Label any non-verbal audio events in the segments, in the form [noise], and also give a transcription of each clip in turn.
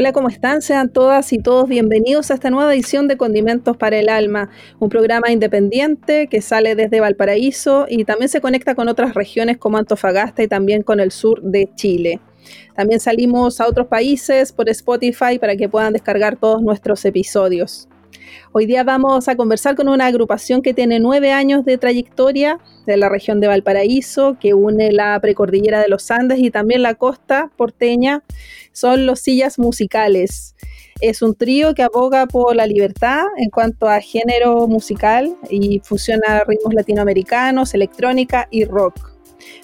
Hola, ¿cómo están? Sean todas y todos bienvenidos a esta nueva edición de Condimentos para el Alma, un programa independiente que sale desde Valparaíso y también se conecta con otras regiones como Antofagasta y también con el sur de Chile. También salimos a otros países por Spotify para que puedan descargar todos nuestros episodios. Hoy día vamos a conversar con una agrupación que tiene nueve años de trayectoria de la región de Valparaíso, que une la precordillera de los Andes y también la costa porteña. Son los Sillas Musicales. Es un trío que aboga por la libertad en cuanto a género musical y fusiona ritmos latinoamericanos, electrónica y rock.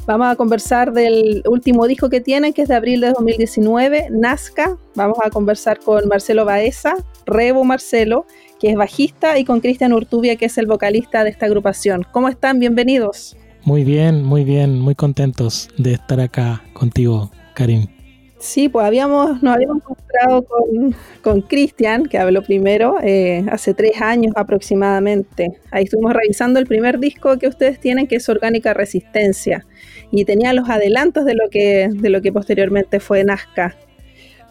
Vamos a conversar del último disco que tienen, que es de abril de 2019, Nazca. Vamos a conversar con Marcelo Baeza, Rebo Marcelo, que es bajista, y con Cristian Urtubia, que es el vocalista de esta agrupación. ¿Cómo están? Bienvenidos. Muy bien, muy bien, muy contentos de estar acá contigo, Karim. Sí, pues habíamos, nos habíamos encontrado con Cristian, que habló primero, eh, hace tres años aproximadamente. Ahí estuvimos revisando el primer disco que ustedes tienen, que es Orgánica Resistencia, y tenía los adelantos de lo que, de lo que posteriormente fue Nazca.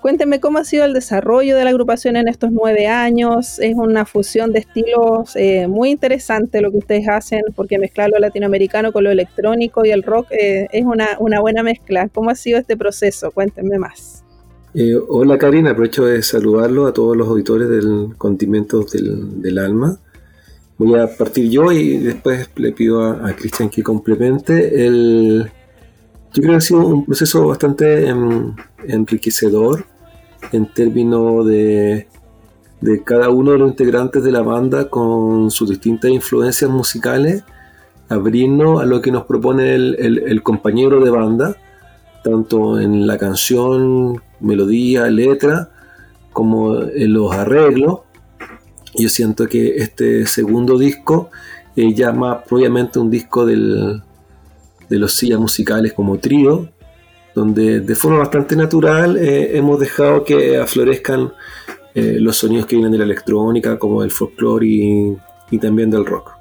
Cuéntenme cómo ha sido el desarrollo de la agrupación en estos nueve años. Es una fusión de estilos eh, muy interesante lo que ustedes hacen, porque mezclar lo latinoamericano con lo electrónico y el rock eh, es una, una, buena mezcla. ¿Cómo ha sido este proceso? Cuéntenme más. Eh, hola Karina, aprovecho de saludarlo a todos los auditores del Condimentos del, del, Alma. Voy a partir yo y después le pido a, a Cristian que complemente. El, yo creo que ha sido un proceso bastante em, enriquecedor en términos de, cada uno de los integrantes de la banda con sus distintas influencias musicales, abrirnos a lo que nos propone el, compañero de banda, tanto en la canción, melodía, letra, como en los arreglos. Yo siento que este segundo disco eh, ya más propiamente un disco de los sillas musicales como trío, donde de forma bastante natural eh, hemos dejado que aflorezcan eh, los sonidos que vienen de la electrónica, como del folclore y, también del rock.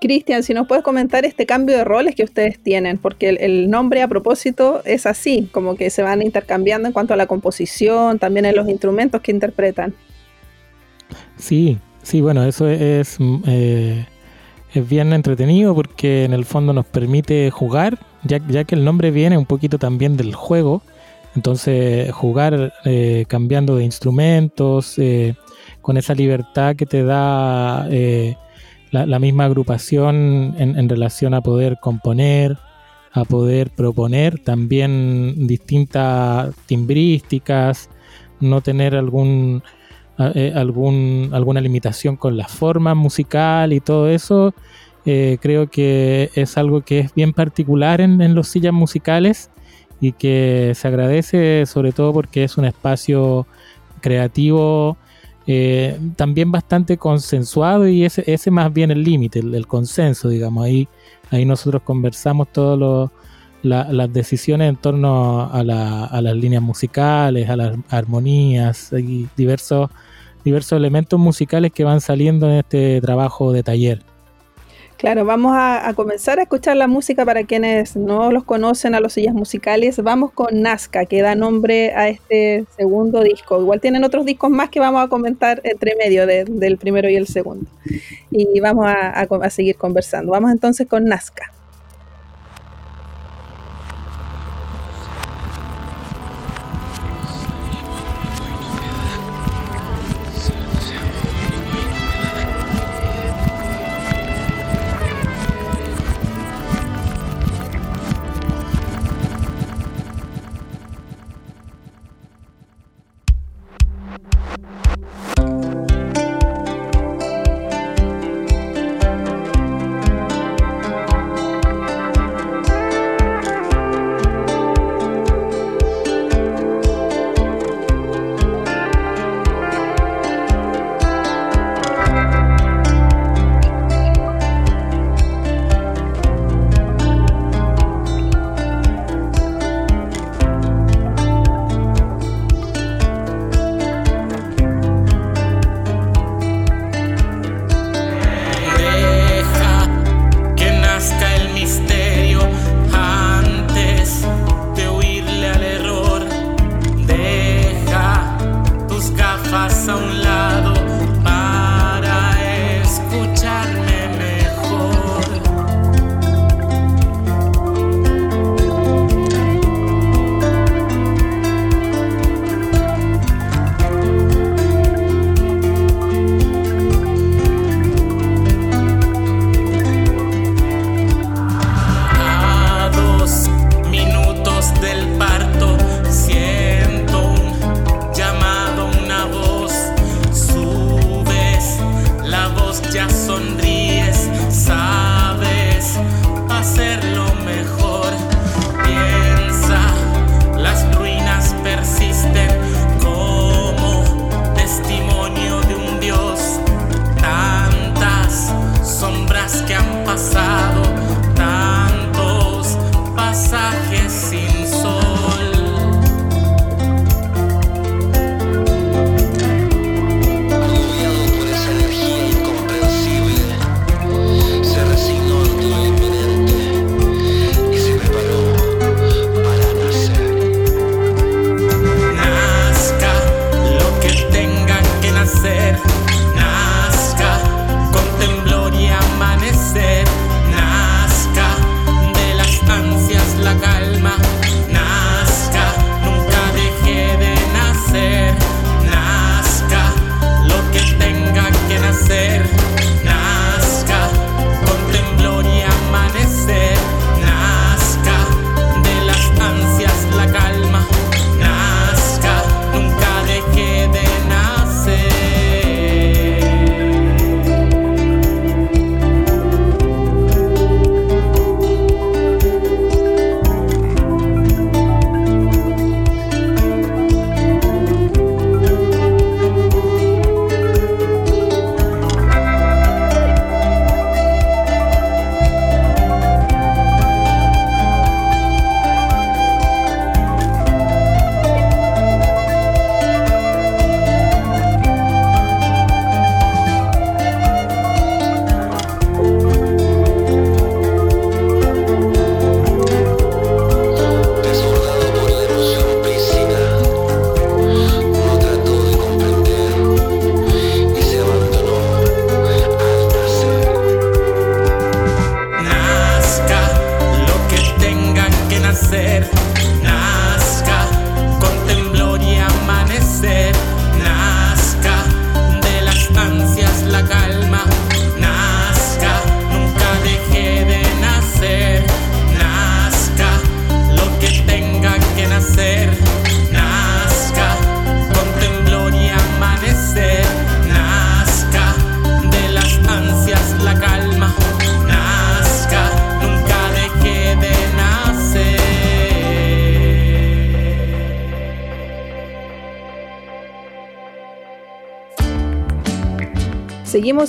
Cristian, si nos puedes comentar este cambio de roles que ustedes tienen, porque el, nombre a propósito es así, como que se van intercambiando en cuanto a la composición, también en los instrumentos que interpretan. Sí, sí, bueno, eso es, eh, es bien entretenido porque en el fondo nos permite jugar ya, que el nombre viene un poquito también del juego, entonces jugar eh, cambiando de instrumentos, eh, con esa libertad que te da eh, la, misma agrupación en, relación a poder componer, a poder proponer también distintas timbrísticas, no tener algún, algún alguna limitación con la forma musical y todo eso eh, creo que es algo que es bien particular en, los sillas musicales y que se agradece sobre todo porque es un espacio creativo eh, también bastante consensuado y ese, ese más bien el límite, el, consenso, digamos. Ahí, ahí nosotros conversamos todas las decisiones en torno a, a, las líneas musicales, a las armonías y diversos, diversos elementos musicales que van saliendo en este trabajo de taller. Claro, vamos a, comenzar a escuchar la música para quienes no los conocen a los sillas musicales. Vamos con Nazca, que da nombre a este segundo disco. Igual tienen otros discos más que vamos a comentar entre medio del primero y el segundo. Y vamos a seguir conversando. Vamos entonces con Nazca.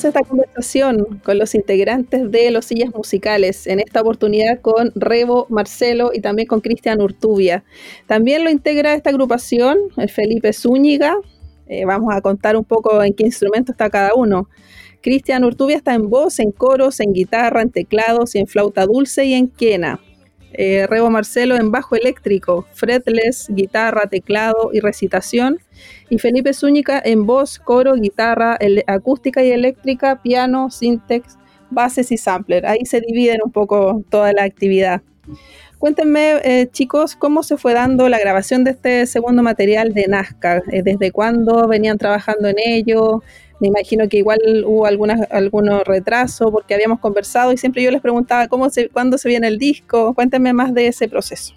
Esta conversación con los integrantes de Los Sillas Musicales, en esta oportunidad con Rebo Marcelo y también con Cristian Urtubia. También lo integra esta agrupación Felipe Zúñiga. Eh, vamos a contar un poco en qué instrumento está cada uno. Cristian Urtubia está en voz, en coros, en guitarra, en teclados y en flauta dulce y en quena. Eh, Rebo Marcelo en bajo eléctrico, fretless, guitarra, teclado y recitación. Y Felipe Zúñiga en voz, coro, guitarra, acústica y eléctrica, piano, syntax, bases y sampler. Ahí se dividen un poco toda la actividad. Cuéntenme, eh, chicos, cómo se fue dando la grabación de este segundo material de Nazca. Eh, ¿Desde cuándo venían trabajando en ello? Me imagino que igual hubo algunas, algunos retrasos porque habíamos conversado y siempre yo les preguntaba cómo se, cuándo se viene el disco. Cuéntenme más de ese proceso.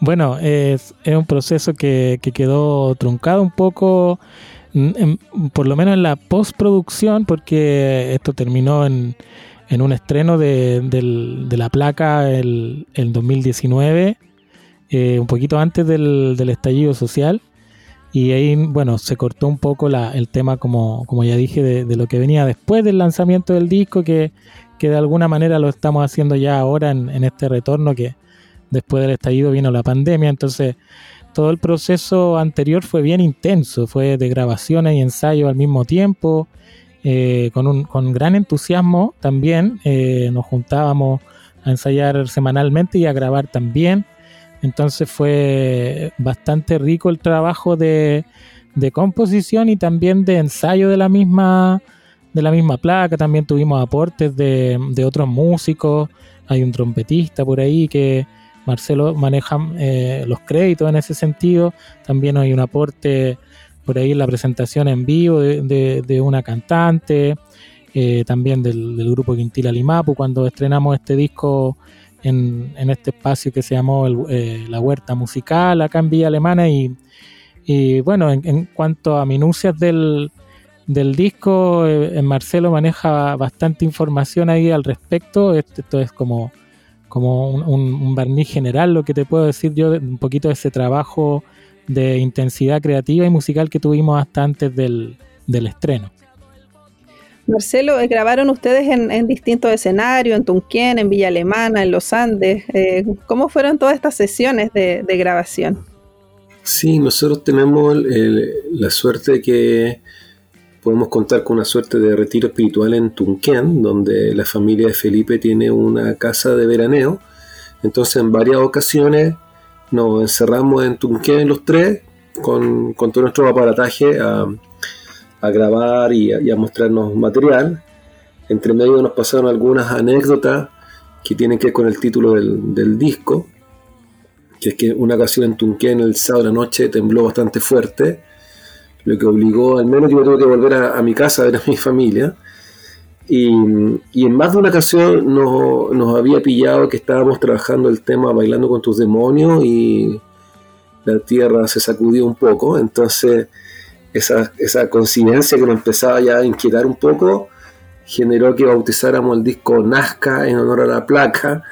Bueno, es, un proceso que, quedó truncado un poco, por lo menos en la postproducción, porque esto terminó en, en un estreno de, la placa el, el 2019, eh, un poquito antes del, del estallido social. Y ahí, bueno, se cortó un poco la, el tema, como, como ya dije, de, lo que venía después del lanzamiento del disco, que, que de alguna manera lo estamos haciendo ya ahora en, en, este retorno, que después del estallido vino la pandemia. Entonces, todo el proceso anterior fue bien intenso, fue de grabaciones y ensayos al mismo tiempo, eh, con, un, con gran entusiasmo también. Eh, nos juntábamos a ensayar semanalmente y a grabar también. Entonces fue bastante rico el trabajo de, composición y también de ensayo de la misma de la misma placa. También tuvimos aportes de, otros músicos. Hay un trompetista por ahí que Marcelo maneja eh, los créditos en ese sentido. También hay un aporte por ahí la presentación en vivo de, una cantante. Eh, también del, grupo Quintila Limapu cuando estrenamos este disco en, este espacio que se llamó eh, la Huerta Musical acá en Villa Alemana y, bueno, en, cuanto a minucias del, disco, eh, Marcelo maneja bastante información ahí al respecto, esto, es como, como un, barniz general, lo que te puedo decir yo, un poquito de ese trabajo de intensidad creativa y musical que tuvimos hasta antes del estreno. Marcelo, eh, grabaron ustedes en, distintos escenarios, en Tunquén, en Villa Alemana, en los Andes. Eh, ¿Cómo fueron todas estas sesiones de, grabación? Sí, nosotros tenemos la suerte de que podemos contar con una suerte de retiro espiritual en Tunquén, donde la familia de Felipe tiene una casa de veraneo. Entonces, en varias ocasiones nos encerramos en Tunquén los tres con, todo nuestro aparataje a grabar y a, mostrarnos material. Entre medio nos pasaron algunas anécdotas que tienen que ver con el título del, disco, que es que una ocasión en Tunquén el sábado de la noche tembló bastante fuerte, lo que obligó, al menos yo tuve que volver a, mi casa a ver a mi familia. Y, en más de una ocasión nos, nos, había pillado que estábamos trabajando el tema Bailando con tus demonios y la tierra se sacudió un poco. Entonces esa, esa coincidencia que nos empezaba ya a inquietar un poco, generó que bautizáramos el disco Nazca en honor a la placa.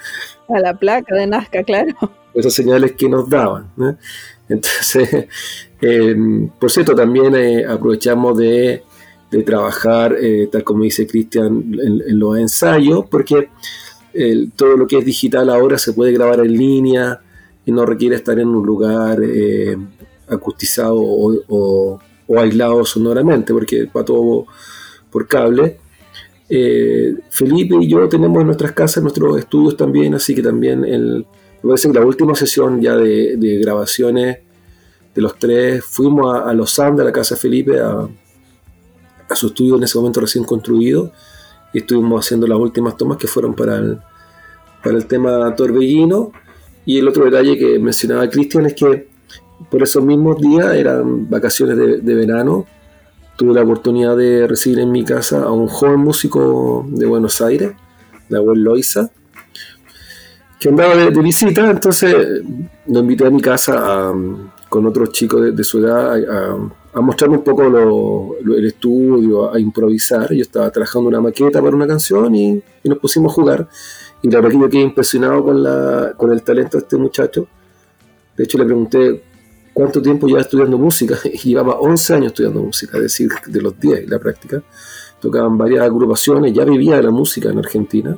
A la placa de Nazca, claro. Esas señales que nos daban. Entonces, [laughs] em, por cierto, también eh, aprovechamos de, trabajar, eh, tal como dice Cristian, en, los ensayos, porque todo lo que es digital ahora se puede grabar en línea y no requiere estar en un lugar eh, acustizado o, o aislado sonoramente, porque va todo por cable. Eh, Felipe y yo tenemos en nuestras casas nuestros estudios también, así que también el, me parece que la última sesión ya de, grabaciones de los tres, fuimos a, Los Andes, a la casa de Felipe, a, su estudio en ese momento recién construido, y estuvimos haciendo las últimas tomas que fueron para el, para el tema Torbellino. Y el otro detalle que mencionaba Cristian es que por esos mismos días, eran vacaciones de, verano, tuve la oportunidad de recibir en mi casa a un joven músico de Buenos Aires, la abuelo Loiza, que andaba de, visita, entonces lo invité a mi casa con otros chicos de, su edad a, mostrarme un poco el estudio, a improvisar. Yo estaba trabajando una maqueta para una canción y, nos pusimos a jugar. Y la verdad que quedé impresionado con, la, con el talento de este muchacho. De hecho, le pregunté cuánto tiempo lleva estudiando música. [laughs] Y llevaba 11 años estudiando música, es decir, de los 10 la práctica. tocaban varias agrupaciones, ya vivía la música en Argentina.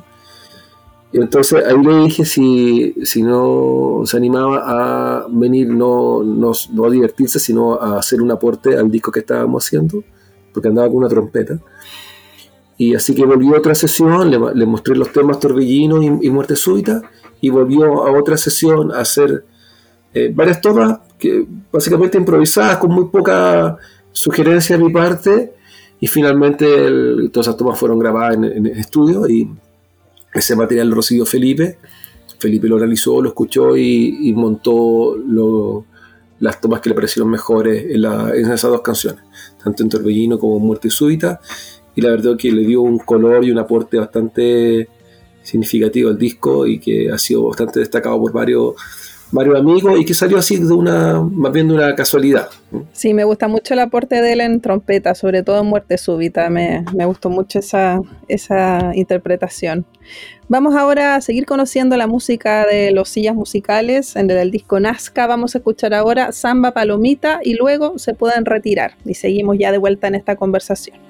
Y entonces ahí le dije si, si no se animaba a venir, no, no, no, a divertirse, sino a hacer un aporte al disco que estábamos haciendo, porque andaba con una trompeta. Y así que volvió a otra sesión, le, mostré los temas Torbellino y, Muerte Súbita, y volvió a otra sesión a hacer eh, varias tomas que básicamente improvisadas, con muy poca sugerencia de mi parte, y finalmente todas esas tomas fueron grabadas en, en estudio y ese material lo recibió Felipe. Felipe lo realizó, lo escuchó y, montó las tomas que le parecieron mejores en, esas dos canciones, tanto en Torbellino como en Muerte Súbita. Y la verdad que le dio un color y un aporte bastante significativo al disco y que ha sido bastante destacado por varios varios amigos y que salió así de una, más bien de una casualidad. Sí, me gusta mucho el aporte de él en trompeta, sobre todo en Muerte Súbita, me, me gustó mucho esa, esa interpretación. Vamos ahora a seguir conociendo la música de los sillas musicales en el disco Nazca. Vamos a escuchar ahora Samba Palomita y luego se pueden retirar y seguimos ya de vuelta en esta conversación.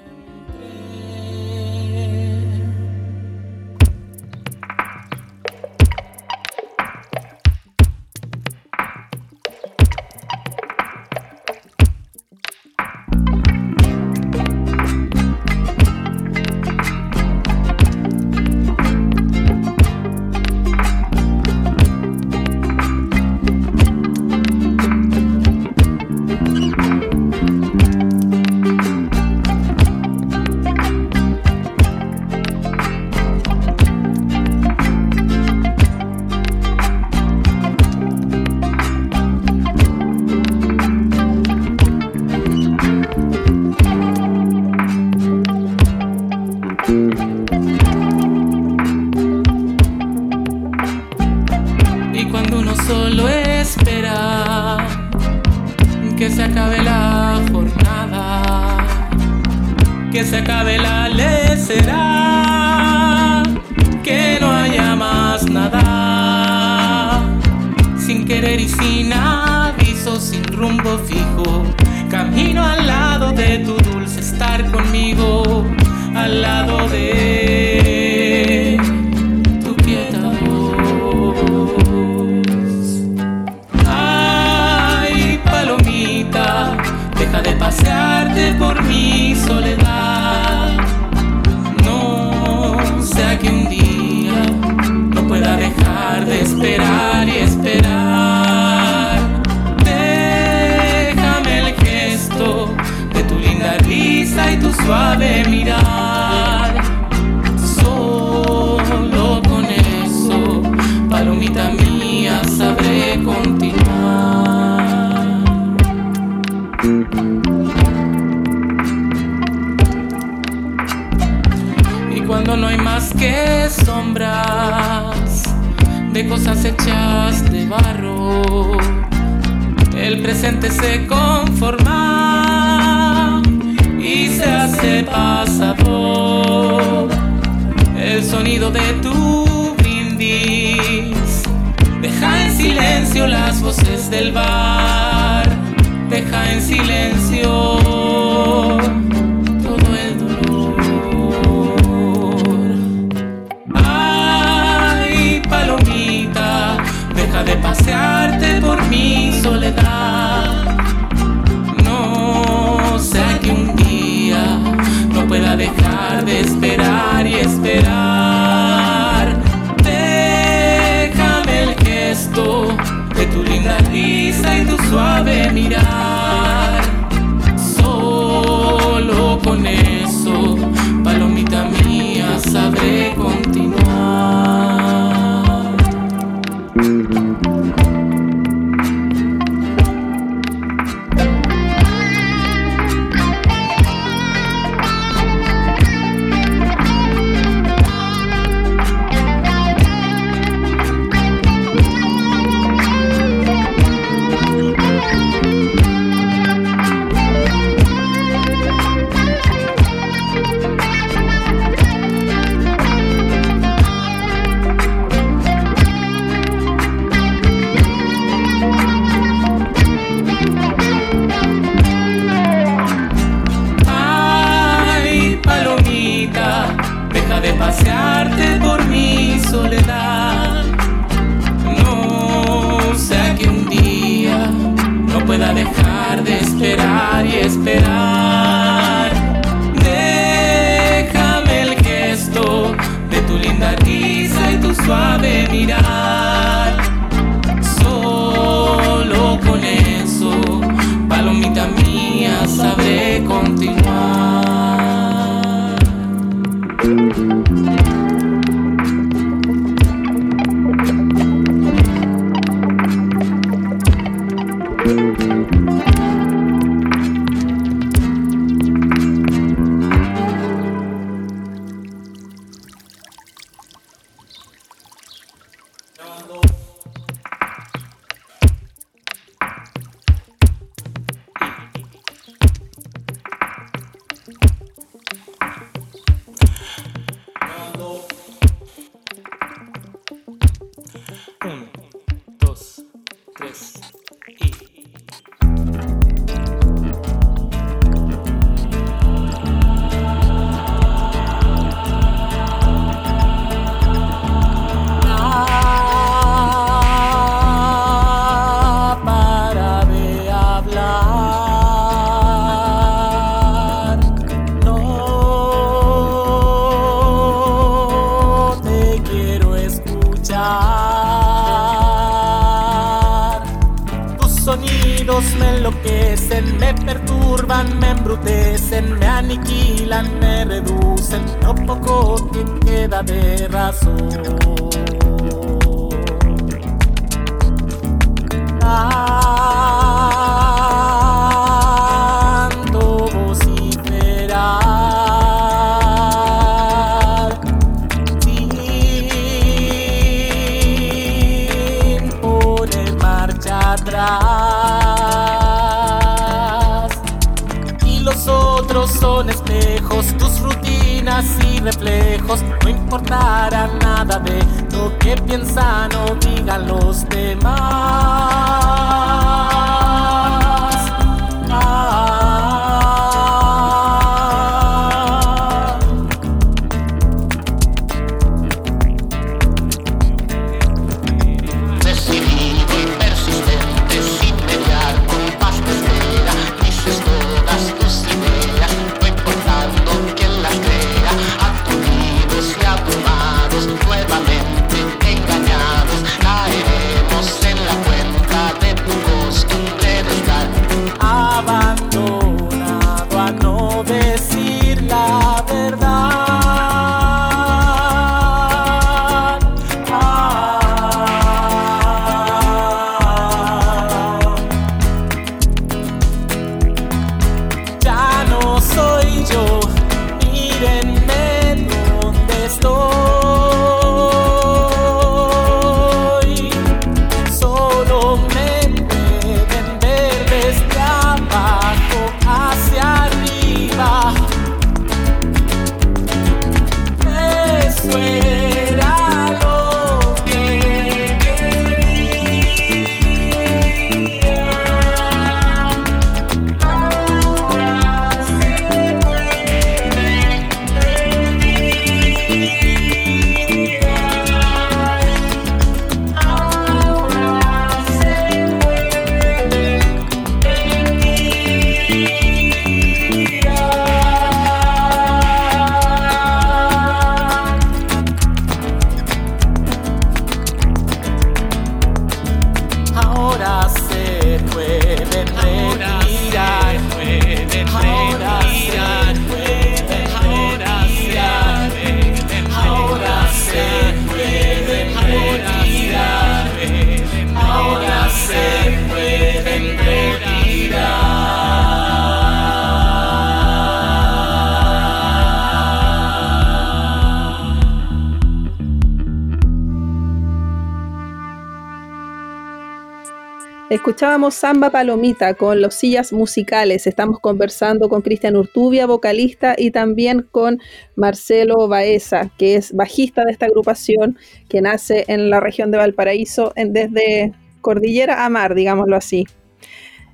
Samba Palomita con los sillas musicales. Estamos conversando con Cristian Urtubia, vocalista, y también con Marcelo Baeza, que es bajista de esta agrupación que nace en la región de Valparaíso, en- desde Cordillera a Mar, digámoslo así.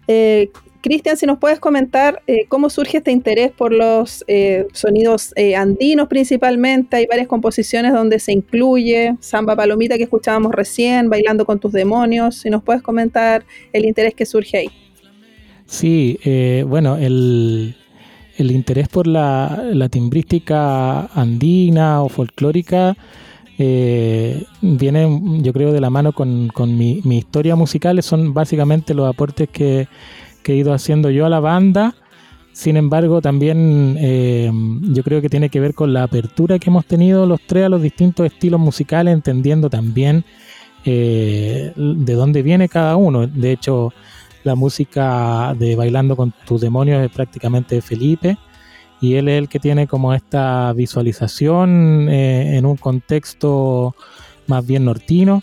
Eh, Cristian, si nos puedes comentar eh, cómo surge este interés por los eh, sonidos eh, andinos principalmente. Hay varias composiciones donde se incluye Samba Palomita que escuchábamos recién, Bailando con tus demonios. Si nos puedes comentar el interés que surge ahí. Sí, eh, bueno, el, el interés por la, la timbrística andina o folclórica eh, viene, yo creo, de la mano con, mi, mi, historia musical. Son básicamente los aportes que, que, he ido haciendo yo a la banda. Sin embargo, también eh, yo creo que tiene que ver con la apertura que hemos tenido los tres a los distintos estilos musicales, entendiendo también eh, de dónde viene cada uno. De hecho, la música de Bailando con tus demonios es prácticamente de Felipe y él es el que tiene como esta visualización eh, en un contexto más bien nortino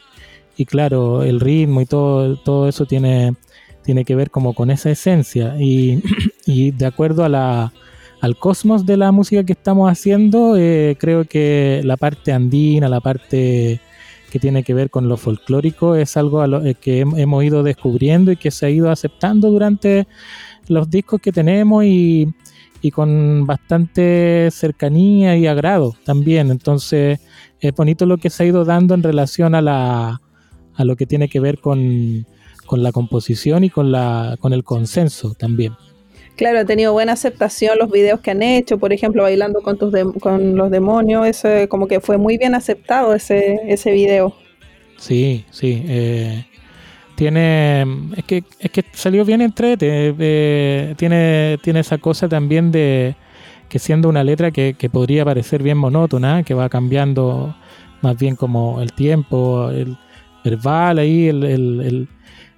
y claro, el ritmo y todo, todo eso tiene, tiene que ver como con esa esencia y, [coughs] y de acuerdo a la, al cosmos de la música que estamos haciendo, eh, creo que la parte andina, la parte que tiene que ver con lo folclórico es algo lo, eh, que hemos ido descubriendo y que se ha ido aceptando durante los discos que tenemos y, y con bastante cercanía y agrado también. Entonces es bonito lo que se ha ido dando en relación a, la, a lo que tiene que ver con, con la composición y con, la, con el consenso también. Claro, ha tenido buena aceptación los videos que han hecho, por ejemplo, bailando con tus con los demonios, ese, como que fue muy bien aceptado ese, ese video. Sí, sí. Eh, tiene es que es que salió bien entrete eh, tiene tiene esa cosa también de que siendo una letra que, que, podría parecer bien monótona que va cambiando más bien como el tiempo el verbal ahí el, el, el,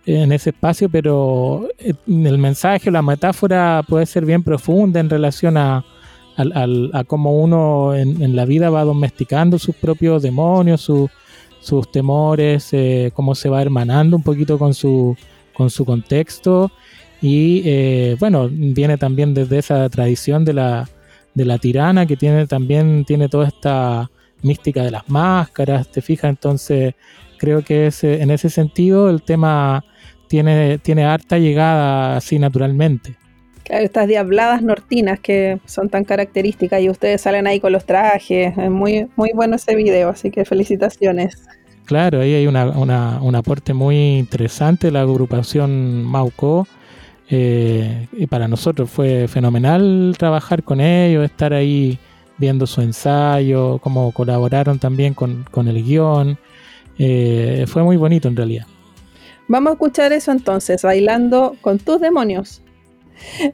en ese espacio pero el mensaje la metáfora puede ser bien profunda en relación a a, a cómo uno en, en, la vida va domesticando sus propios demonios sus sus temores, eh, cómo se va hermanando un poquito con su, con su contexto. Y eh, bueno, viene también desde esa tradición de la, de la tirana que tiene también tiene toda esta mística de las máscaras, te fijas, entonces creo que ese, en ese sentido el tema tiene, tiene harta llegada así naturalmente. Claro, estas diabladas nortinas que son tan características y ustedes salen ahí con los trajes. Es muy, muy bueno ese video, así que felicitaciones. Claro, ahí hay una, una, un aporte muy interesante de la agrupación Mauco. Eh, y para nosotros fue fenomenal trabajar con ellos, estar ahí viendo su ensayo, cómo colaboraron también con, con el guion. Eh, fue muy bonito en realidad. Vamos a escuchar eso entonces, bailando con tus demonios.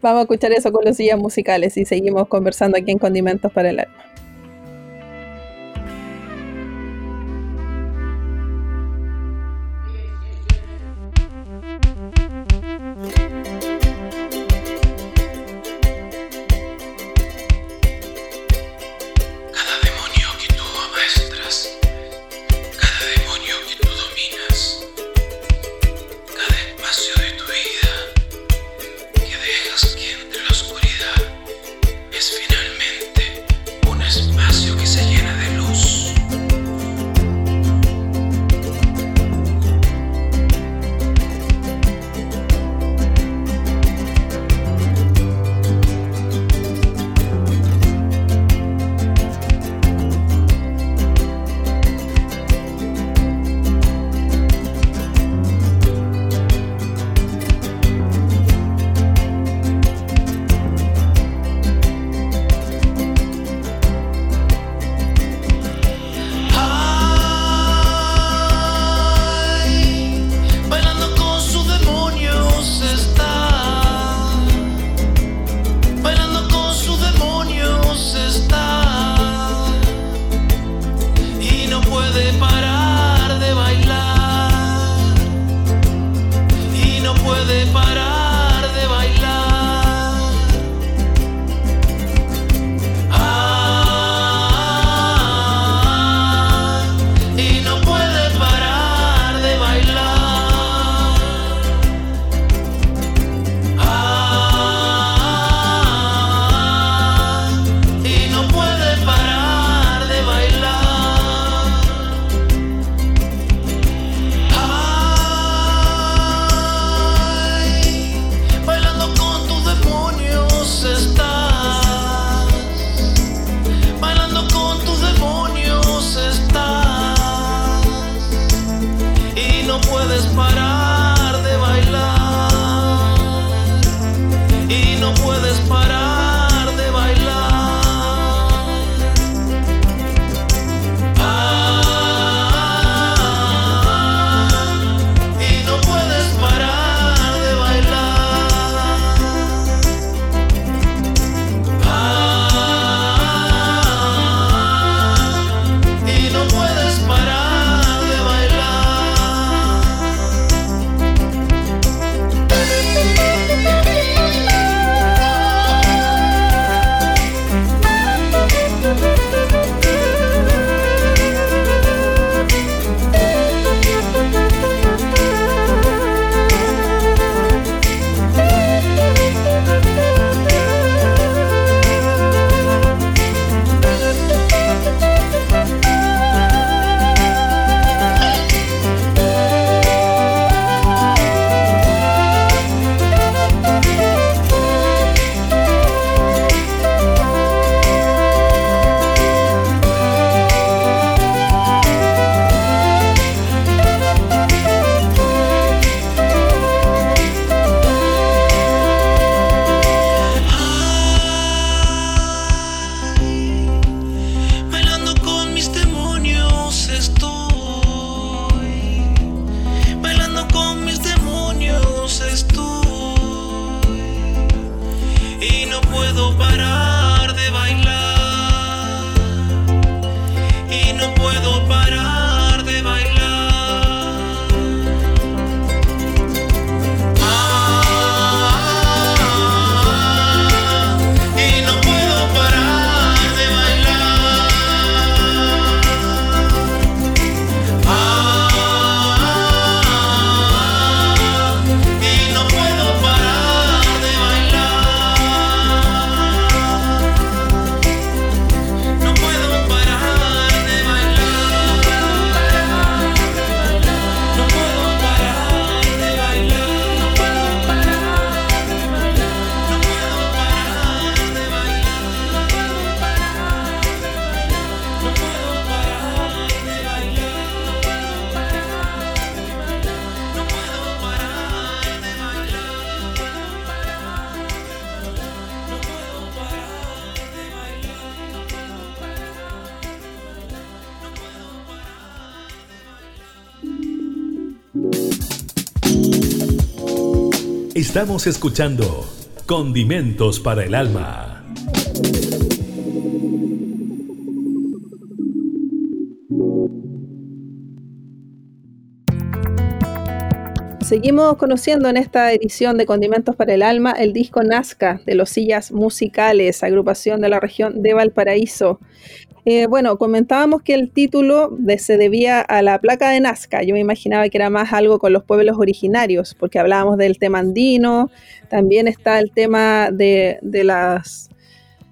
Vamos a escuchar eso con los sillas musicales y seguimos conversando aquí en Condimentos para el Alma. Estamos escuchando Condimentos para el Alma. Seguimos conociendo en esta edición de Condimentos para el Alma el disco Nazca de los Sillas Musicales, agrupación de la región de Valparaíso. Eh, bueno, comentábamos que el título se debía a la placa de Nazca. Yo me imaginaba que era más algo con los pueblos originarios, porque hablábamos del tema andino, también está el tema de, las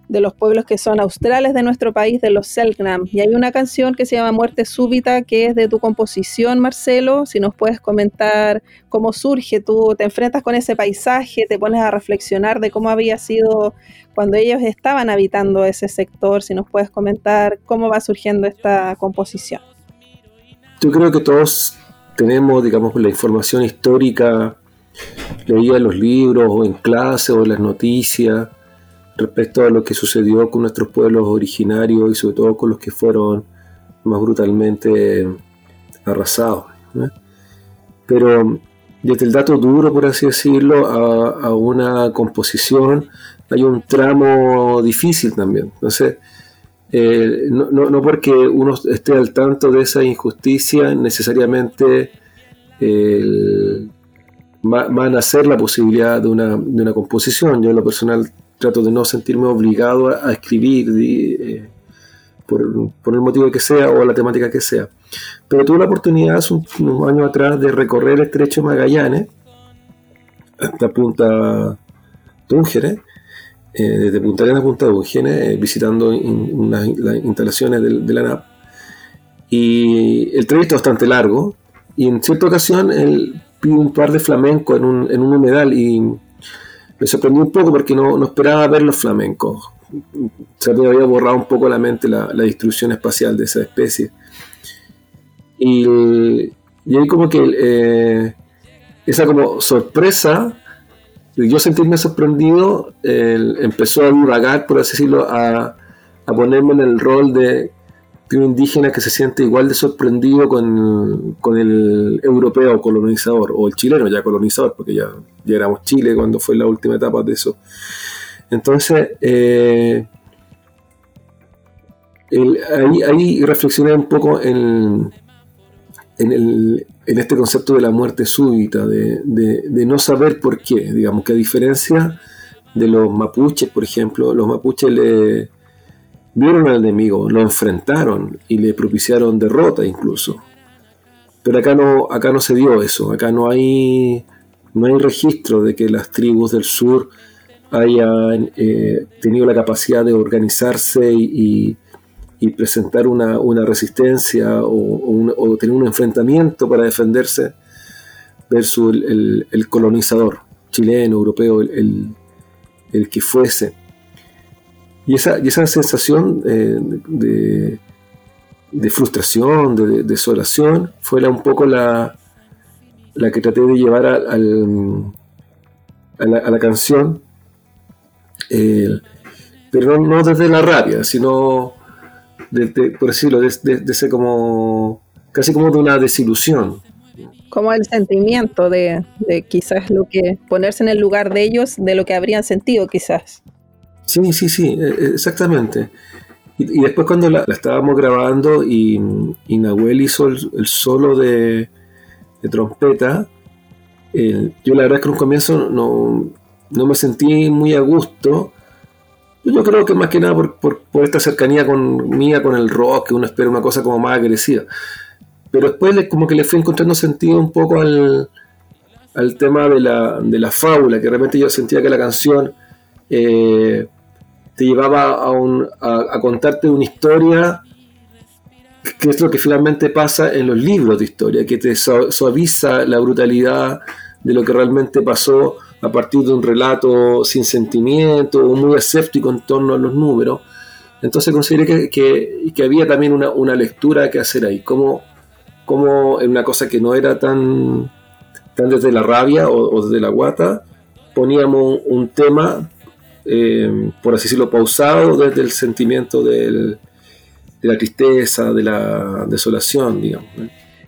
de los pueblos que son australes de nuestro país, de los Selknam. Y hay una canción que se llama Muerte Súbita, que es de tu composición, Marcelo. Si nos puedes comentar cómo surge, tú te enfrentas con ese paisaje, te pones a reflexionar de cómo había sido cuando ellos estaban habitando ese sector. Si nos puedes comentar cómo va surgiendo esta composición. Yo creo que todos tenemos, digamos, la información histórica leía en los libros o en clase o en las noticias respecto a lo que sucedió con nuestros pueblos originarios y sobre todo con los que fueron más brutalmente arrasados. Pero desde el dato duro, por así decirlo, a, una composición hay un tramo difícil también. Entonces, eh, no, no, porque uno esté al tanto de esa injusticia, necesariamente va, va, a nacer la posibilidad de una, de una composición. Yo en lo personal trato de no sentirme obligado a, escribir eh, por, el motivo que sea o la temática que sea. Pero tuve la oportunidad hace unos años atrás de recorrer el estrecho Magallanes hasta Punta Túngeres, eh, desde Punta Arenas a Punta Túngeres, eh, visitando las instalaciones de, la NAP. Y el trayecto es bastante largo, y en cierta ocasión él pide un par de flamenco en un, en un humedal y me sorprendió un poco porque no, esperaba ver los flamencos. Se me había borrado un poco la mente la, distribución espacial de esa especie. Y, ahí como que eh, esa como sorpresa, yo sentirme sorprendido, empezó a divagar, por así decirlo, a, a ponerme en el rol de de un indígena que se siente igual de sorprendido con, el europeo colonizador, o el chileno ya colonizador, porque ya, ya éramos Chile cuando fue la última etapa de eso. Entonces, eh, ahí, reflexioné un poco en, en, este concepto de la muerte súbita, de, de, no saber por qué, digamos que a diferencia de los mapuches, por ejemplo, los mapuches le Vieron al enemigo, lo enfrentaron y le propiciaron derrota incluso. Pero acá no, acá no se dio eso, acá no hay, no hay registro de que las tribus del sur hayan eh, tenido la capacidad de organizarse y, presentar una, resistencia o, tener un enfrentamiento para defenderse versus el, colonizador chileno, europeo, el, el que fuese. Y esa, y esa sensación eh, de, frustración, de, desolación, fue la, un poco la, la que traté de llevar a, al, a, la, canción, eh, pero no, desde la rabia, sino, por decirlo, desde como, casi como de una desilusión. Como el sentimiento de, de quizás lo que ponerse en el lugar de ellos, de lo que habrían sentido quizás. Sí, sí, sí, e, e, exactamente. Y, después cuando la, estábamos grabando y, Nahuel hizo el, solo de, trompeta, yo la verdad es que en un comienzo no, me sentí muy a gusto. Yo creo que más que nada por, esta cercanía con, mía con el rock, que uno espera una cosa como más agresiva. Pero después como que le fui encontrando sentido un poco al, tema de la, de la fábula, que realmente yo sentía que la canción... Eh, te llevaba a, contarte una historia que es lo que finalmente pasa en los libros de historia, que te suaviza la brutalidad de lo que realmente pasó a partir de un relato sin sentimiento o muy escéptico en torno a los números. Entonces consideré que, había también una, lectura que hacer ahí, como, como en una cosa que no era tan, tan desde la rabia o, desde la guata, poníamos un tema eh, por así decirlo, pausado desde el sentimiento de la tristeza, de la desolación, digamos.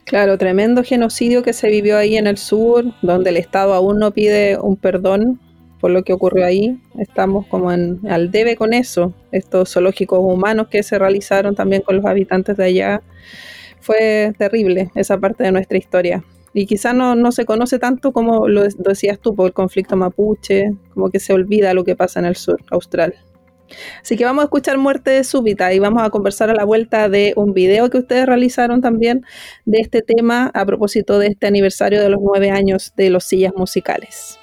Claro, tremendo genocidio que se vivió ahí en el sur, donde el Estado aún no pide un perdón por lo que ocurrió ahí. Estamos como en, al debe con eso. Estos zoológicos humanos que se realizaron también con los habitantes de allá. Fue terrible esa parte de nuestra historia. Y quizás no, no se conoce tanto como lo, decías tú por el conflicto mapuche, como que se olvida lo que pasa en el sur austral. Así que vamos a escuchar Muerte Súbita y vamos a conversar a la vuelta de un video que ustedes realizaron también de este tema a propósito de este aniversario de los nueve años de los sillas musicales.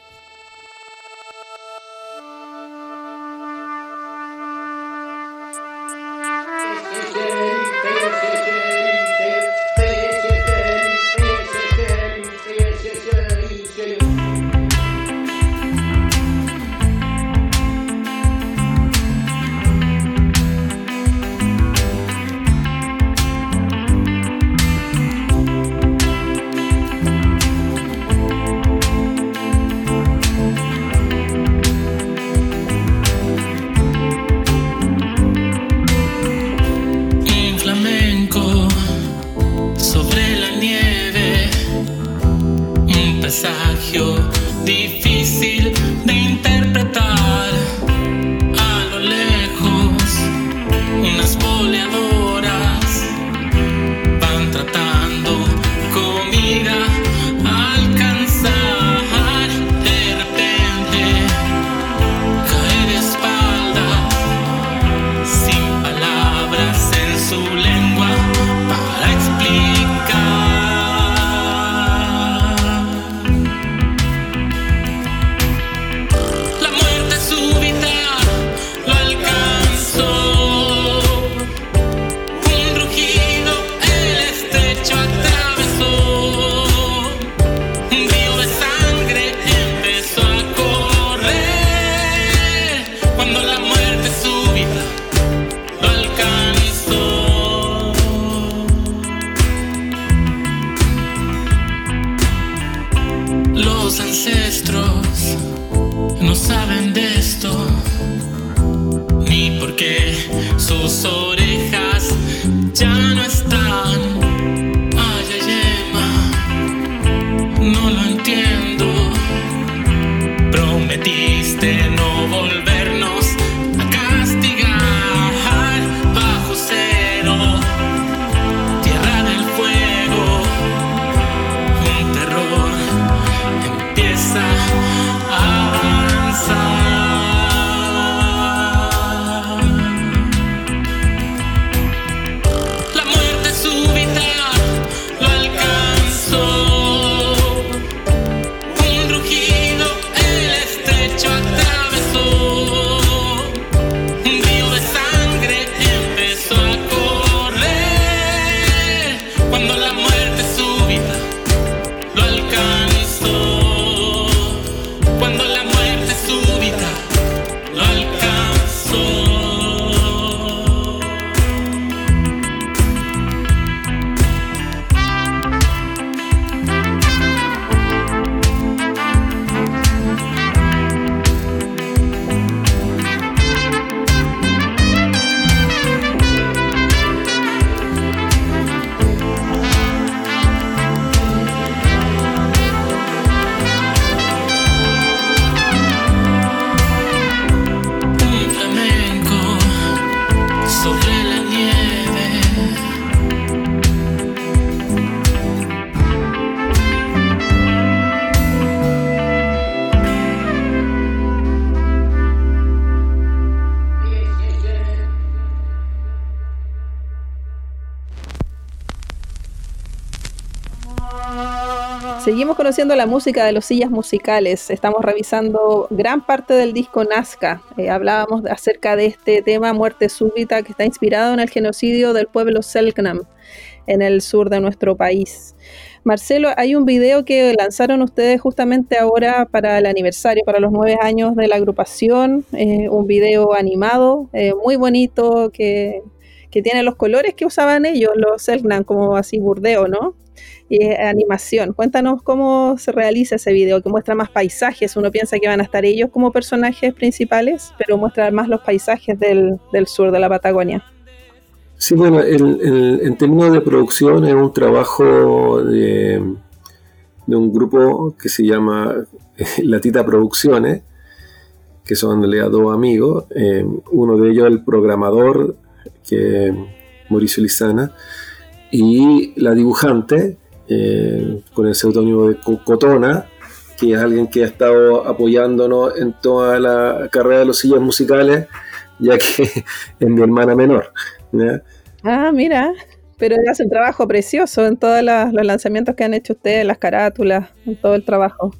Conociendo la música de los sillas musicales. Estamos revisando gran parte del disco Nazca. Eh, hablábamos acerca de este tema Muerte Súbita que está inspirado en el genocidio del pueblo Selknam en el sur de nuestro país. Marcelo, hay un video que lanzaron ustedes justamente ahora para el aniversario, para los nueve años de la agrupación, eh, un video animado, eh, muy bonito, que, que, tiene los colores que usaban ellos, los Selknam, como así burdeo, ¿no? Y animación. Cuéntanos cómo se realiza ese video, que muestra más paisajes. Uno piensa que van a estar ellos como personajes principales, pero muestra más los paisajes del, sur de la Patagonia. Sí, bueno, el- en términos de producción es un trabajo de, un grupo que se llama Latita Producciones, que son en realidad dos amigos. eh, uno de ellos el programador, que es Mauricio Lizana, y la dibujante, eh, con el seudónimo de Co- Cotona, que es alguien que ha estado apoyándonos en toda la carrera de los sillas musicales, ya que [laughs] es mi hermana menor. ¿ya? Ah, mira, pero hace un trabajo precioso en todos los lanzamientos que han hecho ustedes, las carátulas, en todo el trabajo.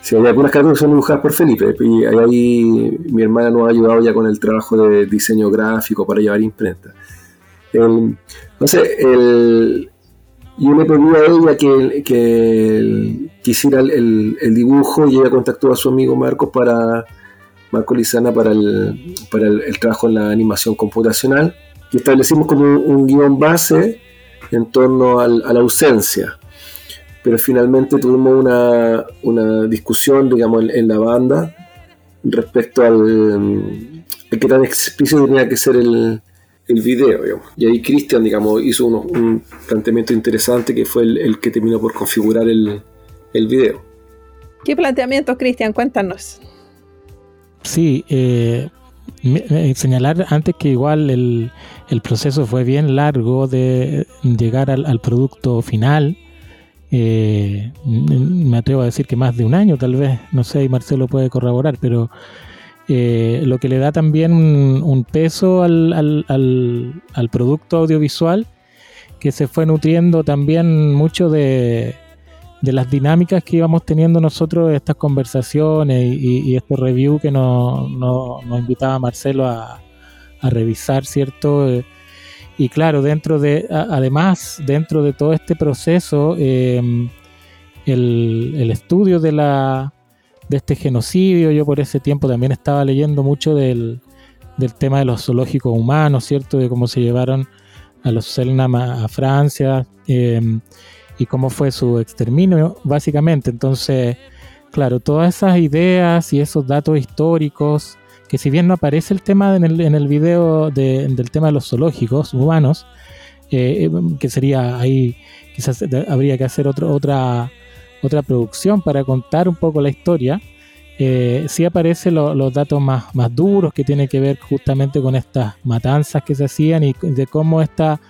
Sí, hay algunas cartas que son dibujadas por Felipe y ahí mi hermana nos ha ayudado ya con el trabajo de diseño gráfico para llevar imprenta. El- entonces, el, yo le pedí a ella que, que, que hiciera el, dibujo y ella contactó a su amigo Marcos para Marco Lizana para el, para el, trabajo en la animación computacional. Y establecimos como un, un guion base en torno al- a la ausencia. Pero finalmente tuvimos una, una discusión, digamos, en, la banda respecto al mm, a qué tan explícito tenía que ser el, el video, digamos. Y ahí Cristian, digamos, hizo uno- un planteamiento interesante que fue el, el que terminó por configurar el, el video. ¿Qué planteamientos, Cristian? Cuéntanos. Sí, eh, me- me- señalar antes que igual el, el proceso fue bien largo de llegar al, al producto final. Eh, me atrevo a decir que más de un año tal vez, no sé, y Marcelo puede corroborar, pero eh, lo que le da también un, peso al, al- al- producto audiovisual que se fue nutriendo también mucho de, de las dinámicas que íbamos teniendo nosotros, estas conversaciones y, y estos reviews que nos, nos- invitaba Marcelo a, a revisar, ¿cierto? Eh, y claro, dentro de, además, dentro de todo este proceso, eh, el, el estudio de la de este genocidio, yo por ese tiempo también estaba leyendo mucho del, del tema de los zoológicos humanos, ¿cierto? De cómo se llevaron a los Selnam a, Francia eh, y cómo fue su exterminio, básicamente. Entonces, claro, todas esas ideas y esos datos históricos, que si bien no aparece el tema en el, en el video de- del tema de los zoológicos humanos, eh, que sería ahí, quizás habría que hacer otro, otra, otra producción para contar un poco la historia. Eh, sí aparecen lo- los datos más, más duros que tienen que ver justamente con estas matanzas que se hacían y de cómo esta,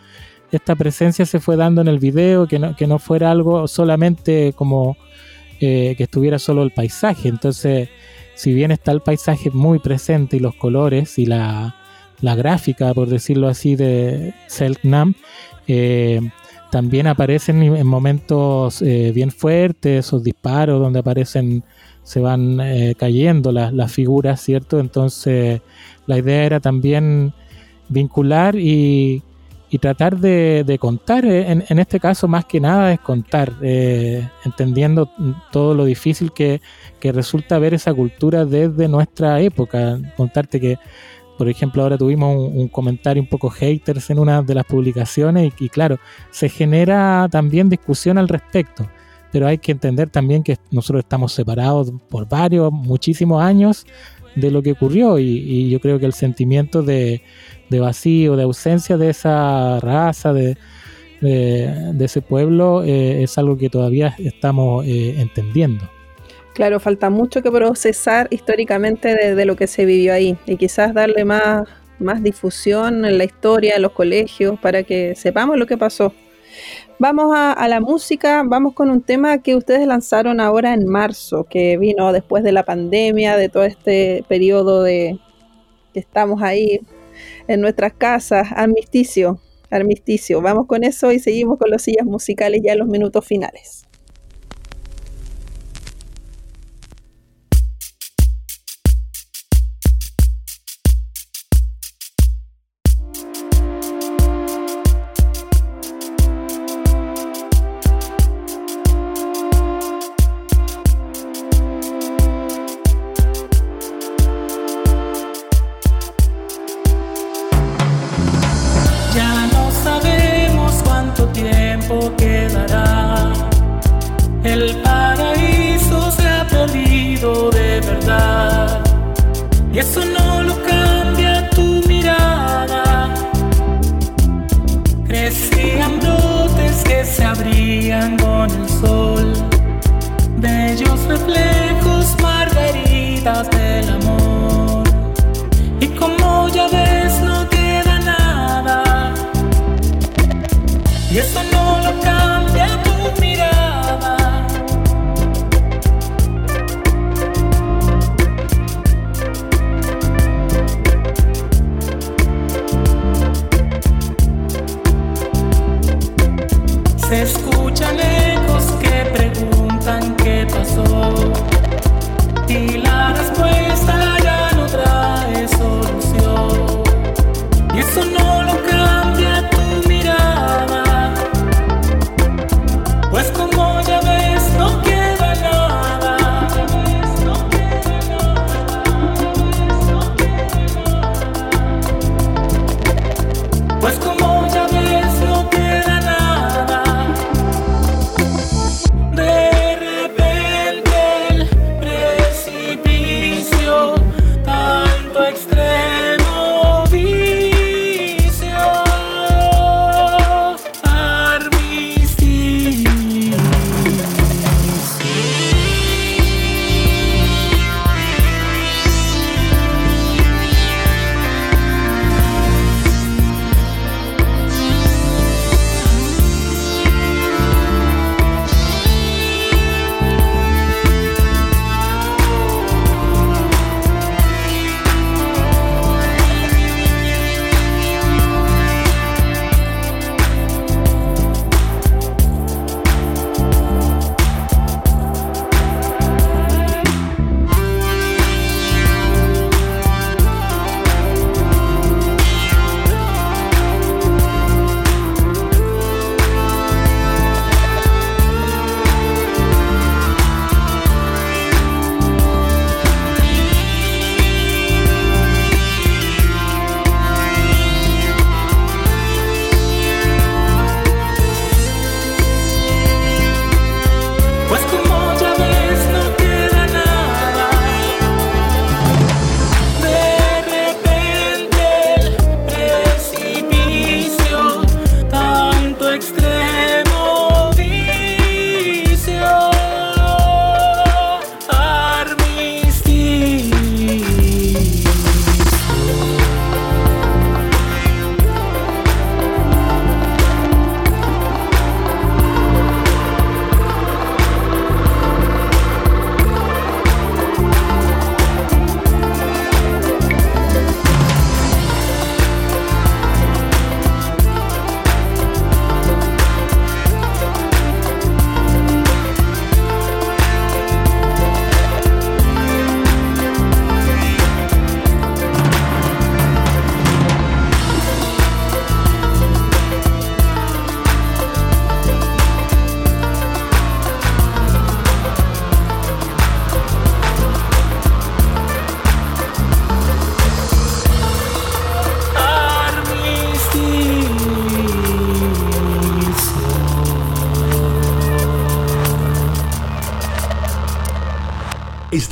esta presencia se fue dando en el video, que no, que no fuera algo solamente como eh, que estuviera solo el paisaje. Entonces, si bien está el paisaje muy presente y los colores y la, la gráfica, por decirlo así, de Selknam, eh, también aparecen en momentos eh, bien fuertes, esos disparos donde aparecen, se van eh, cayendo las, las figuras, ¿cierto? Entonces, la idea era también vincular y, y tratar de, de contar, eh, en, en este caso más que nada es contar, entendiendo todo lo difícil que, que resulta ver esa cultura desde nuestra época. Contarte que, por ejemplo, ahora tuvimos un, comentario un poco haters en una de las publicaciones y, claro, se genera también discusión al respecto. Pero hay que entender también que nosotros estamos separados por varios, muchísimos años de lo que ocurrió y, yo creo que el sentimiento de, vacío, de ausencia de esa raza, de ese pueblo, eh, es algo que todavía estamos eh, entendiendo. Claro, falta mucho que procesar históricamente de, lo que se vivió ahí y quizás darle más, más difusión en la historia, en los colegios, para que sepamos lo que pasó. Vamos a, a la música, vamos con un tema que ustedes lanzaron ahora en marzo, que vino después de la pandemia, de todo este periodo de que estamos ahí en nuestras casas, armisticio, armisticio. Vamos con eso y seguimos con los sillas musicales ya en los minutos finales.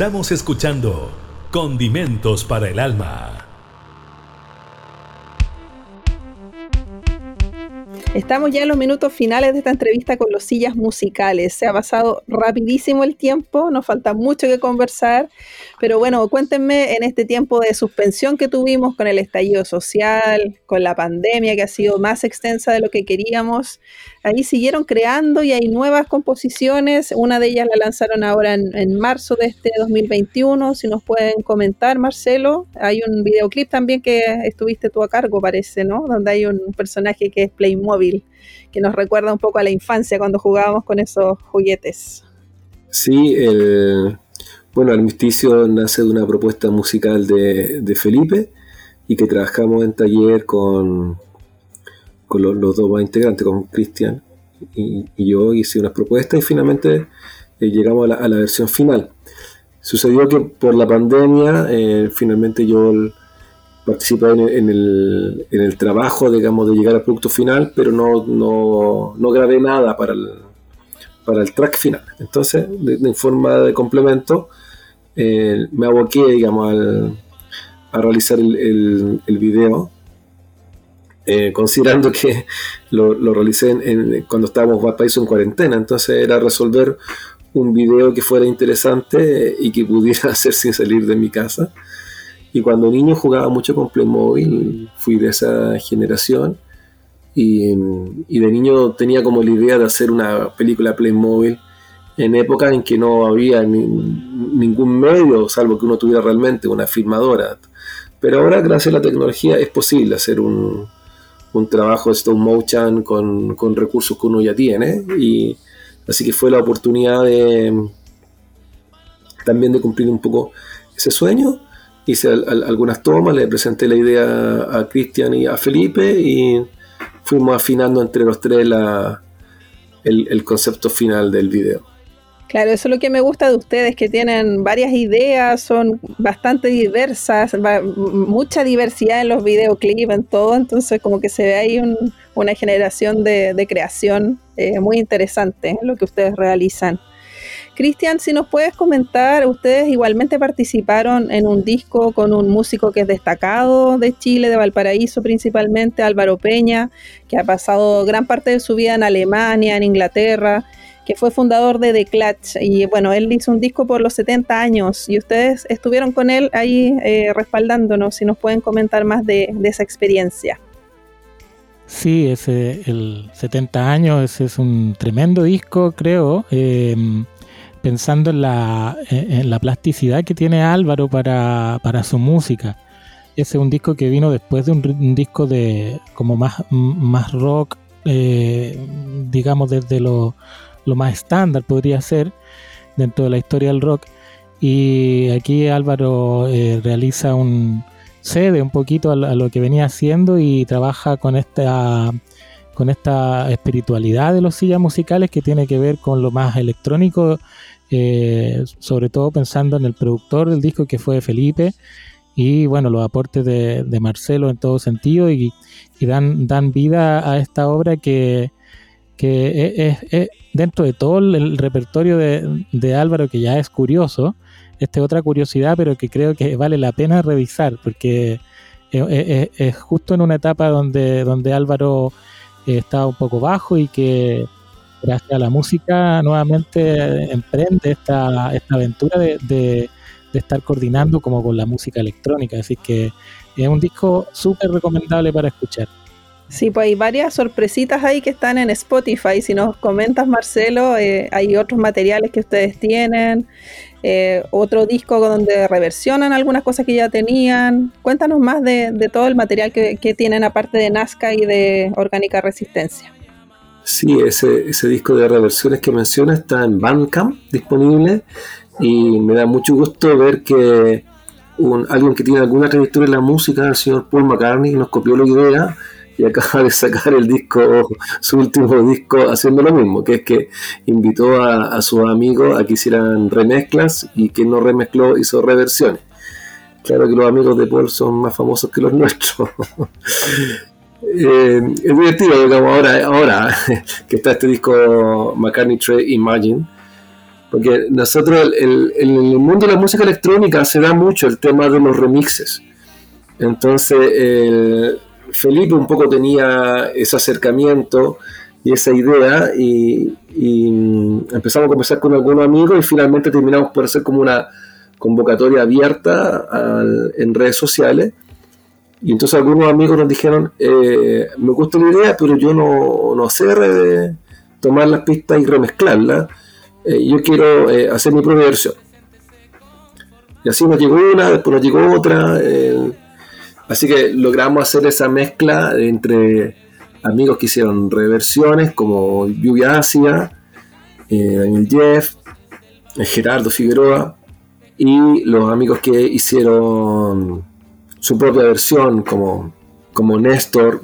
Estamos escuchando Condimentos para el Alma. Estamos ya en los minutos finales de esta entrevista con los sillas musicales. Se ha pasado rapidísimo el tiempo, nos falta mucho que conversar, pero bueno, cuéntenme en este tiempo de suspensión que tuvimos con el estallido social, con la pandemia que ha sido más extensa de lo que queríamos. Ahí siguieron creando y hay nuevas composiciones. Una de ellas la lanzaron ahora en, en marzo de este 2021. Si nos pueden comentar, Marcelo. Hay un videoclip también que estuviste tú a cargo, parece, ¿no? Donde hay un personaje que es Playmobil, que nos recuerda un poco a la infancia cuando jugábamos con esos juguetes. Sí, el, bueno, Armisticio nace de una propuesta musical de, Felipe y que trabajamos en taller con, con los, dos más integrantes, con Cristian y, y yo hice unas propuestas y finalmente eh, llegamos a la, versión final. Sucedió que por la pandemia, eh, finalmente yo participé en el, en, el, en el trabajo, digamos, de llegar al producto final, pero no, no, no grabé nada para el, para el track final. Entonces, de forma de complemento, eh, me aboqué, digamos, al- a realizar el, el- el video eh, considerando que lo, realicé en, cuando estábamos Valparaíso en cuarentena, entonces era resolver un video que fuera interesante y que pudiera [laughs] hacer sin salir de mi casa. Y cuando niño jugaba mucho con Playmobil, fui de esa generación. Y, de niño tenía como la idea de hacer una película Playmobil en época en que no había ningún medio, salvo que uno tuviera realmente una filmadora. Pero ahora, gracias a la tecnología, es posible hacer un, un trabajo de stop motion con, con, recursos que uno ya tiene. Y así que fue la oportunidad de también de cumplir un poco ese sueño. Hice algunas tomas, le presenté la idea a Cristian y a Felipe y fuimos afinando entre los tres la, el, concepto final del video. Claro, eso es lo que me gusta de ustedes, que tienen varias ideas, son bastante diversas, mucha diversidad en los videoclips, en todo, entonces como que se ve ahí una generación de, creación eh, muy interesante lo que ustedes realizan. Cristian, si nos puedes comentar, ustedes igualmente participaron en un disco con un músico que es destacado de Chile, de Valparaíso principalmente, Álvaro Peña, que ha pasado gran parte de su vida en Alemania, en Inglaterra que fue fundador de The Clutch. Y bueno, él hizo un disco por los 70 años y ustedes estuvieron con él ahí eh, respaldándonos. Si nos pueden comentar más de, esa experiencia. Sí, ese, el 70 años, ese es un tremendo disco, creo. Em, pensando en la, en la, plasticidad que tiene Álvaro para, para, su música. Ese es un disco que vino después de un, disco de como más, más rock, eh, digamos desde los lo más estándar podría ser dentro de la historia del rock. Y aquí Álvaro eh, realiza un cede un poquito a, lo que venía haciendo y trabaja con esta con esta espiritualidad de los sillas musicales que tiene que ver con lo más electrónico, eh, sobre todo pensando en el productor del disco que fue Felipe y bueno, los aportes de, Marcelo en todo sentido y, dan, dan vida a esta obra que, que es, dentro de todo el, repertorio de, Álvaro, que ya es curioso, esta otra curiosidad, pero que creo que vale la pena revisar, porque es, justo en una etapa donde, donde Álvaro está un poco bajo y que gracias a la música nuevamente emprende esta, esta aventura de, de, estar coordinando como con la música electrónica. Así que es un disco súper recomendable para escuchar. Sí, pues hay varias sorpresitas ahí que están en Spotify. Si nos comentas, Marcelo, eh, hay otros materiales que ustedes tienen, eh, otro disco donde reversionan algunas cosas que ya tenían. Cuéntanos más de, todo el material que, tienen aparte de Nazca y de Orgánica Resistencia. Sí, ese, ese disco de reversiones que menciona está en Bandcamp disponible y me da mucho gusto ver que alguien que tiene alguna trayectoria en la música, el señor Paul McCartney, nos copió la idea y acaba de sacar el disco, su último disco, haciendo lo mismo, que es que invitó a, sus amigos a que hicieran remezclas y que no remezcló hizo reversiones. Claro que los amigos de Paul son más famosos que los [laughs] nuestros. Eh, es divertido, digamos, ahora, ahora [laughs] que está este disco McCartney Trey Imagine, porque nosotros, en el mundo de la música electrónica se da mucho el tema de los remixes. Entonces, el Felipe un poco tenía ese acercamiento y esa idea y, empezamos a conversar con algunos amigos y finalmente terminamos por hacer como una convocatoria abierta en redes sociales. Y entonces algunos amigos nos dijeron, eh, me gusta la idea, pero yo no, no sé tomar las pistas y remezclarlas. Eh, yo quiero eh, hacer mi propia versión. Y así nos llegó una, después nos llegó otra. Así que logramos hacer esa mezcla entre amigos que hicieron reversiones como Lluvia Asia, eh, Daniel Jeff, eh, Gerardo Figueroa y los amigos que hicieron su propia versión como, como Néstor,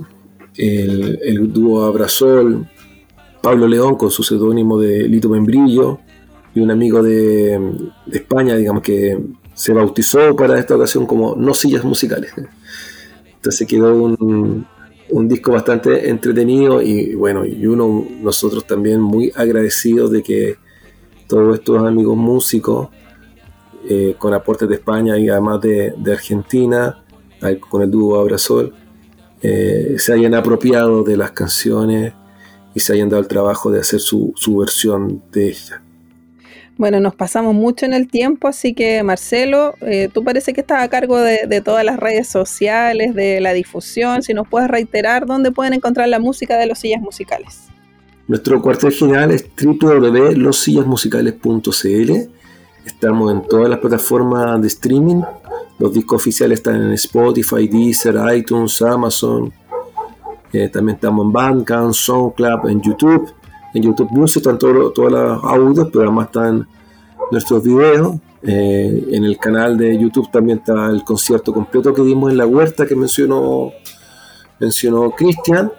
el, dúo Abrazol, Pablo León con su seudónimo de Lito Membrillo y un amigo de, de España, digamos que se bautizó para esta ocasión como No Sillas Musicales. Entonces quedó un, disco bastante entretenido y bueno, y uno, nosotros también muy agradecidos de que todos estos amigos músicos, eh, con aportes de España y además de, Argentina, con el dúo Abrazol, eh, se hayan apropiado de las canciones y se hayan dado el trabajo de hacer su, su versión de ella. Bueno, nos pasamos mucho en el tiempo, así que Marcelo, eh, tú parece que estás a cargo de, todas las redes sociales, de la difusión. Si nos puedes reiterar dónde pueden encontrar la música de los sillas musicales. Nuestro cuartel general es www.lossillasmusicales.cl. Estamos en todas las plataformas de streaming. Los discos oficiales están en Spotify, Deezer, iTunes, Amazon. Eh, también estamos en Bandcamp, SoundCloud, en YouTube en YouTube Music están todos los audios, pero además están nuestros videos. Eh, en el canal de YouTube también está el concierto completo que dimos en la huerta que mencionó mencionó Cristian.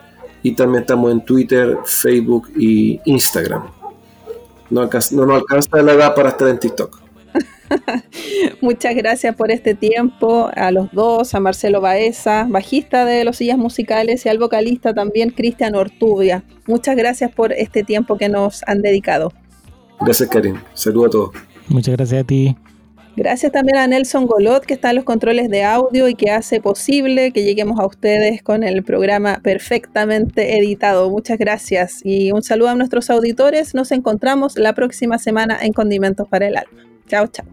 Y también estamos en Twitter, Facebook y Instagram. No, no nos alcanza la edad para estar en TikTok. [laughs] Muchas gracias por este tiempo a los dos, a Marcelo Baeza, bajista de Los Sillas Musicales, y al vocalista también, Cristian Ortubia. Muchas gracias por este tiempo que nos han dedicado. Gracias, Karim. Saludos a todos. Muchas gracias a ti. Gracias también a Nelson Golot, que está en los controles de audio y que hace posible que lleguemos a ustedes con el programa perfectamente editado. Muchas gracias y un saludo a nuestros auditores. Nos encontramos la próxima semana en Condimentos para el Alma. Chao, chao.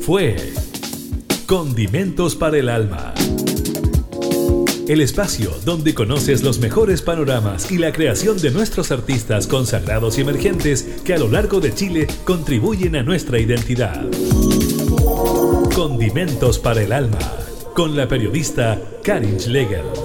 Fue Condimentos para el Alma. El espacio donde conoces los mejores panoramas y la creación de nuestros artistas consagrados y emergentes que a lo largo de Chile contribuyen a nuestra identidad. Condimentos para el Alma, con la periodista Karin Schlegel.